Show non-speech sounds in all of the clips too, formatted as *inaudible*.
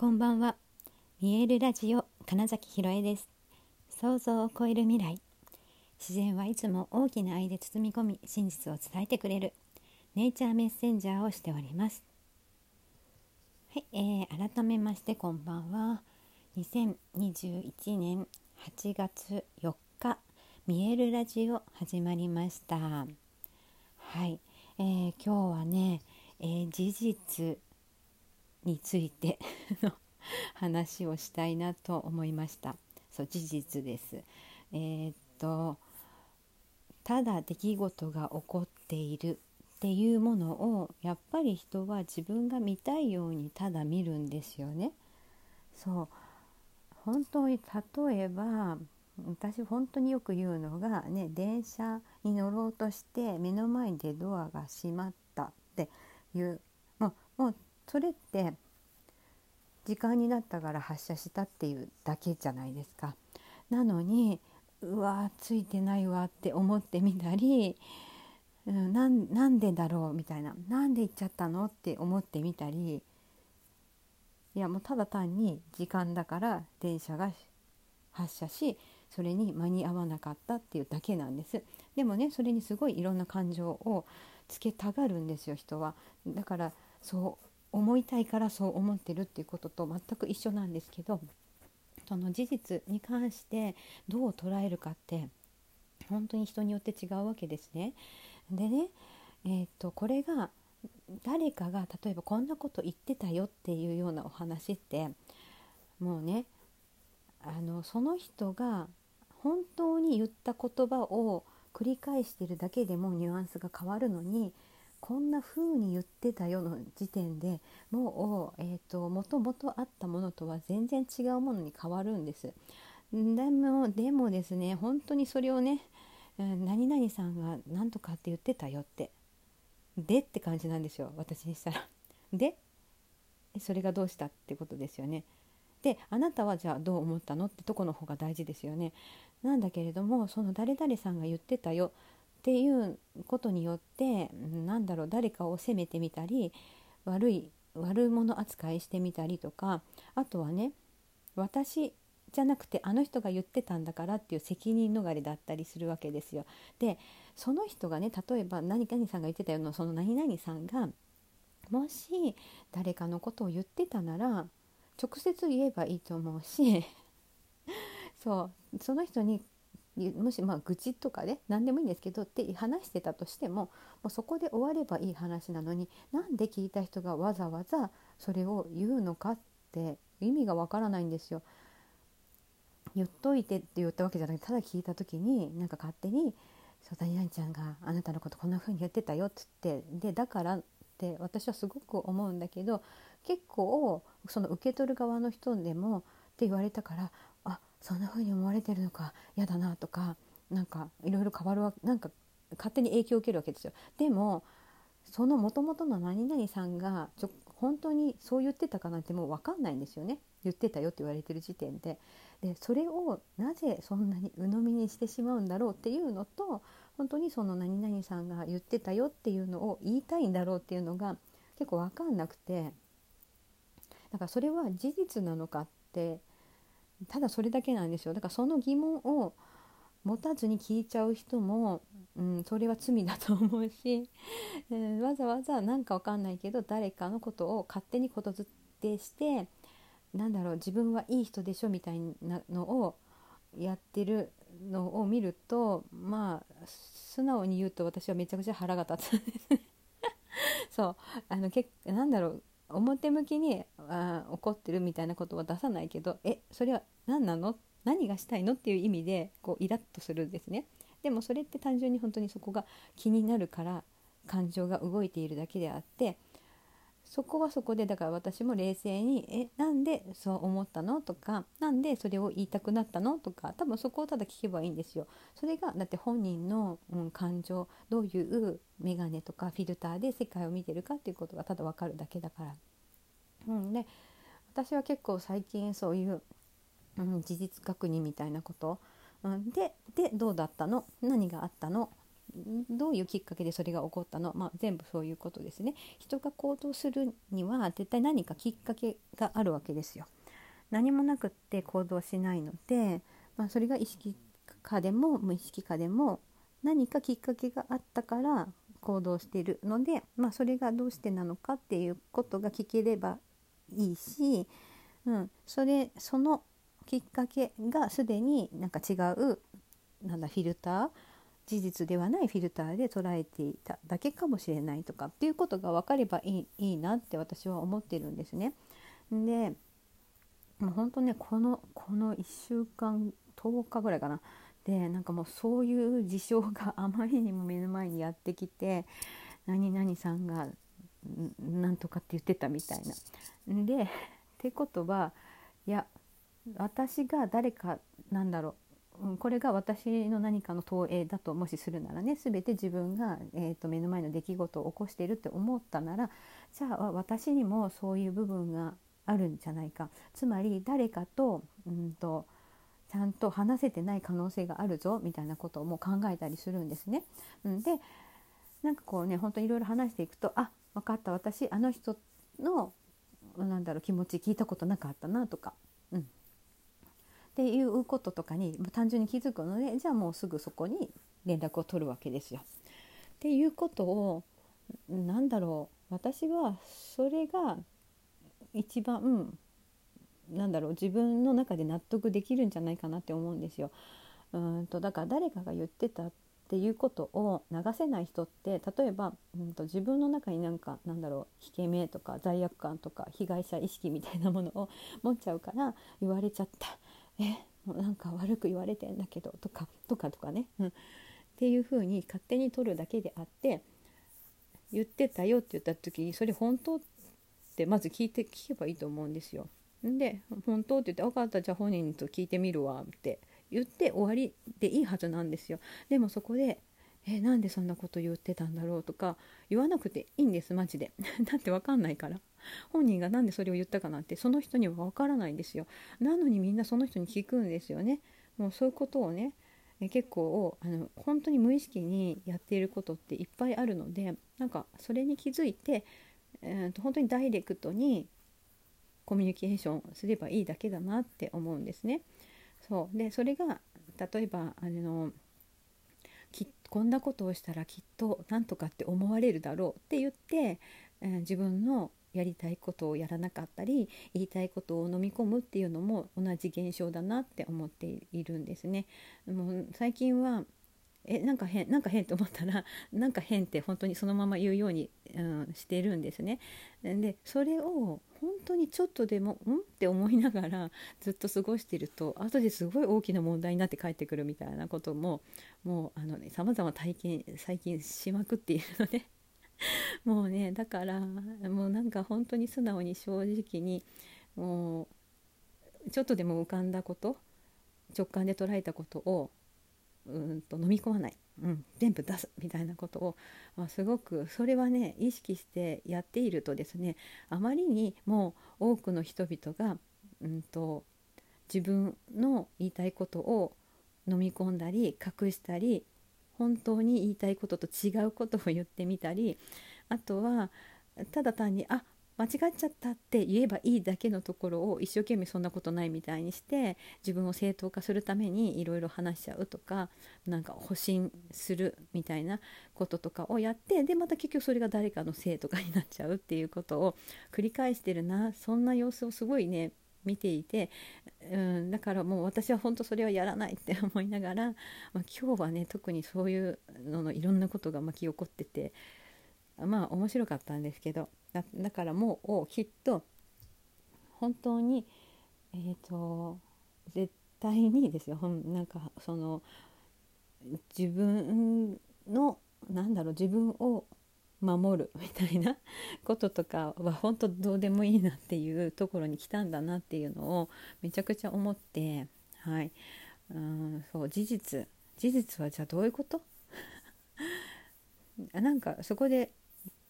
こんばんは。見えるラジオ金崎ひろえです。想像を超える未来。自然はいつも大きな愛で包み込み、真実を伝えてくれるネイチャーメッセンジャーをしております。はい、えー、改めましてこんばんは。2021年8月4日、見えるラジオ始まりました。はい、えー、今日はね、えー、事実について *laughs* の話をしたいなと思いました。そう事実です。えー、っとただ出来事が起こっているっていうものをやっぱり人は自分が見たいようにただ見るんですよね。そう。本当に例えば私本当によく言うのがね電車に乗ろうとして目の前でドアが閉まったっていうもうもうそれって時間になったから発車したっていうだけじゃないですか。なのにうわついてないわって思ってみたり、うん、なんでだろうみたいな。なんで行っちゃったのって思ってみたり。いやもうただ単に時間だから電車が発車しそれに間に合わなかったっていうだけなんです。でもねそれにすごいいろんな感情をつけたがるんですよ人は。だからそう思いたいからそう思ってるっていうことと全く一緒なんですけどその事実に関してどう捉えるかって本当に人によって違うわけですね。でね、えー、っとこれが誰かが例えばこんなこと言ってたよっていうようなお話ってもうねあのその人が本当に言った言葉を繰り返してるだけでもニュアンスが変わるのにこんな風に言ってたよの時点でもう、えーと、もともとあったものとは全然違うものに変わるんです。でもでもですね本当にそれをね、何々さんが何とかって言ってたよってでって感じなんですよ私にしたら。でそれがどうしたってことですよね。であなたはじゃあどう思ったのってとこの方が大事ですよね。なんだけれどもその誰々さんが言ってたよっていうことによってなんだろう誰かを責めてみたり悪い悪者扱いしてみたりとかあとはね私じゃなくてあの人が言ってたんだからっていう責任逃れだったりするわけですよ。でその人がね例えば何々さんが言ってたようなその何々さんがもし誰かのことを言ってたなら直接言えばいいと思うし *laughs* そうその人にもしまあ愚痴とかね何でもいいんですけどって話してたとしてももうそこで終わればいい話なのになんで聞いた人がわざわざそれを言うのかって意味がわからないんですよ。言っといてって言ったわけじゃなくてただ聞いた時になんか勝手に「そう谷々ちゃんがあなたのことこんな風に言ってたよ」っつってでだからって私はすごく思うんだけど結構その受け取る側の人でもって言われたからそんな風に思われてるのか嫌だなとかなんかいろいろ変わるわなんか勝手に影響を受けるわけですよ。でもその元々の何々さんがちょ本当にそう言ってたかなんてもう分かんないんですよね言ってたよって言われてる時点で。でそれをなぜそんなに鵜呑みにしてしまうんだろうっていうのと本当にその何々さんが言ってたよっていうのを言いたいんだろうっていうのが結構分かんなくてだからそれは事実なのかってただそれだけなんですよ。だからその疑問を持たずに聞いちゃう人も、うん、それは罪だと思うし、え *laughs* ー、わざわざ何かわかんないけど誰かのことを勝手にことづってしてなんだろう自分はいい人でしょみたいなのをやってるのを見るとまあ素直に言うと私はめちゃくちゃ腹が立つんです *laughs* そう。あのけなんだろう。表向きにあ怒ってるみたいなことは出さないけどえそれは何なの？何がしたいの？っていう意味でこうイラッとするんですねでもそれって単純に本当にそこが気になるから感情が動いているだけであってそこはそこでだから私も冷静に「えなんでそう思ったの?」とか「なんでそれを言いたくなったの?」とか多分そこをただ聞けばいいんですよ。それがだって本人の、うん、感情どういう眼鏡とかフィルターで世界を見てるかっていうことがただ分かるだけだから。うん、で私は結構最近そういう、うん、事実確認みたいなこと、うん、ででどうだったの？何があったの？どういうきっかけでそれが起こったの、まあ、全部そういうことですね。人が行動するには絶対何かきっかけがあるわけですよ。何もなくって行動しないので、まあ、それが意識下でも無意識下でも何かきっかけがあったから行動しているので、まあ、それがどうしてなのかっていうことが聞ければいいし、うん、それそのきっかけがすでになんか違うなんだフィルター事実ではないフィルターで捉えていただけかもしれないとかっていうことが分かればいいいいなって私は思ってるんですね。でもう本当ねこのこの1週間10日ぐらいかなでなんかもうそういう事象があまりにも目の前にやってきて何々さんがなんとかって言ってたみたいな。でってことはいや私が誰かなんだろう、うん、これが私の何かの投影だともしするならね全て自分が、えーと、目の前の出来事を起こしているって思ったならじゃあ私にもそういう部分があるんじゃないかつまり誰かと,、うんと、ちゃんと話せてない可能性があるぞみたいなことをもう考えたりするんですね。うん、でなんかこうね本当にいろいろ話していくとあ分かった私あの人のなんだろう気持ち聞いたことなかったなとか、うん、っていうこととかに単純に気づくのでじゃあもうすぐそこに連絡を取るわけですよ。っていうことを何だろう私はそれが一番なんだろう自分の中で納得できるんじゃないかなって思うんですよ。うんとだから誰かが言ってたっていうことを流せない人って例えば、うんと、自分の中になんかなんだろう引け目とか罪悪感とか被害者意識みたいなものを *laughs* 持っちゃうから言われちゃったえもうなんか悪く言われてんだけどとかとかとかね、うん、っていうふうに勝手に取るだけであって言ってたよって言った時にそれ本当ってまず聞いて聞けばいいと思うんですよ。で「本当?」って言って「分かったじゃあ本人と聞いてみるわ」って言って終わりでいいはずなんですよ。でもそこでえなんでそんなこと言ってたんだろうとか言わなくていいんですマジで *laughs* だって分かんないから本人が何でそれを言ったかなんてその人には分からないんですよなのにみんなその人に聞くんですよねもうそういうことをねえ結構あの本当に無意識にやっていることっていっぱいあるのでなんかそれに気づいて、えー、と本当にダイレクトにコミュニケーションすればいいだけだなって思うんですね。そうでそれが例えばあのこんなことをしたらきっとなんとかって思われるだろうって言って、えー、自分のやりたいことをやらなかったり言いたいことを飲み込むっていうのも同じ現象だなって思っているんですね。もう最近はえなんか変なんか変と思ったら *laughs* なんか変って本当にそのまま言うように、うん、してるんですね。でそれを本当にちょっとでもんって思いながらずっと過ごしてると後ですごい大きな問題になって帰ってくるみたいなことももうあのね様々体験最近しまくっているので *laughs* もうねだからもうなんか本当に素直に正直にもうちょっとでも浮かんだこと直感で捉えたことをうんと飲み込まない、うん、全部出すみたいなことを、まあ、すごくそれはね意識してやっているとですねあまりにも多くの人々が、うんと、自分の言いたいことを飲み込んだり隠したり本当に言いたいことと違うことを言ってみたりあとはただ単に「あ間違っちゃったって言えばいいだけのところを一生懸命そんなことないみたいにして自分を正当化するためにいろいろ話しちゃうとかなんか保身するみたいなこととかをやってでまた結局それが誰かのせいとかになっちゃうっていうことを繰り返してるなそんな様子をすごいね見ていて、うん、だからもう私は本当それはやらないって思いながら、まあ、今日はね特にそういうののいろんなことが巻き起こっててまあ面白かったんですけど。だからもうきっと本当にえっ、ー、と絶対にですよ。なんかその自分のなんだろう自分を守るみたいなこととかは本当どうでもいいなっていうところに来たんだなっていうのをめちゃくちゃ思ってはい。うんそう事実事実はじゃあどういうこと？*laughs* なんかそこで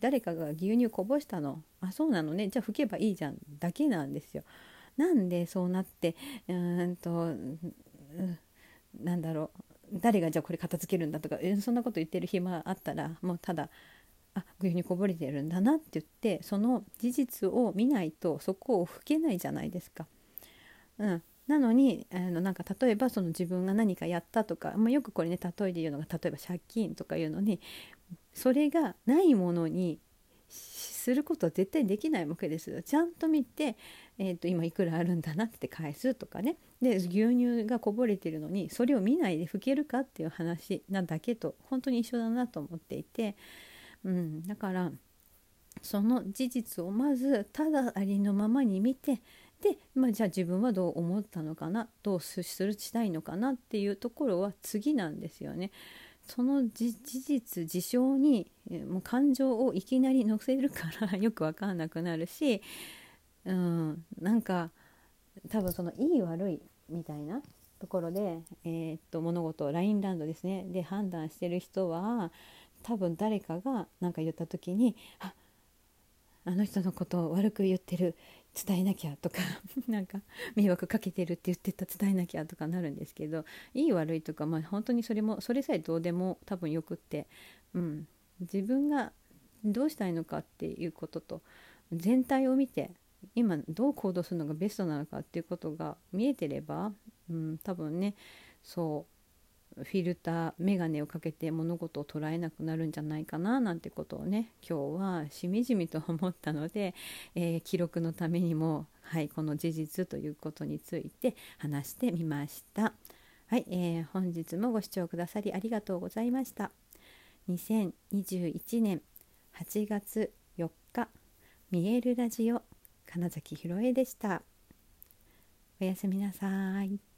誰かが牛乳こぼしたの？あそうなのね。じゃあ拭けばいいじゃん。だけなんですよ。なんでそうなってうんと、う、なんだろう。誰がじゃあこれ片付けるんだとかえそんなこと言ってる暇あったらもうただあ牛乳こぼれてるんだなって言ってその事実を見ないとそこを拭けないじゃないですか。うん、なのにあのなんか例えばその自分が何かやったとか、まあ、よくこれね例えで言うのが例えば借金とかいうのにそれがないものにすることは絶対できないわけですよ。ちゃんと見て、えー、と今いくらあるんだなって返すとかね。で牛乳がこぼれてるのにそれを見ないで拭けるかっていう話なだけと本当に一緒だなと思っていて、うん、だからその事実をまずただありのままに見てで、まあ、じゃあ自分はどう思ったのかなどうするしたいのかなっていうところは次なんですよね。その事実事象にもう感情をいきなり乗せるから *laughs* よく分かんなくなるし、うん、なんか多分そのいい悪いみたいなところで、えー、っと物事をラインランドですねで判断してる人は多分誰かが何か言った時にああの人のことを悪く言ってる伝えなきゃとか *laughs* なんか迷惑かけてるって言ってた伝えなきゃとかなるんですけどいい悪いとか、まあ、本当にそれもそれさえどうでも多分よくって、うん、自分がどうしたいのかっていうことと全体を見て今どう行動するのがベストなのかっていうことが見えてれば、うん、多分ねそうフィルター眼鏡をかけて物事を捉えなくなるんじゃないかななんてことをね今日はしみじみと思ったので、*laughs* えー、記録のためにも、はい、この事実ということについて話してみました。はい、えー、本日もご視聴くださりありがとうございました。2021年8月4日見えるラジオ金崎ひろえでした。おやすみなさい。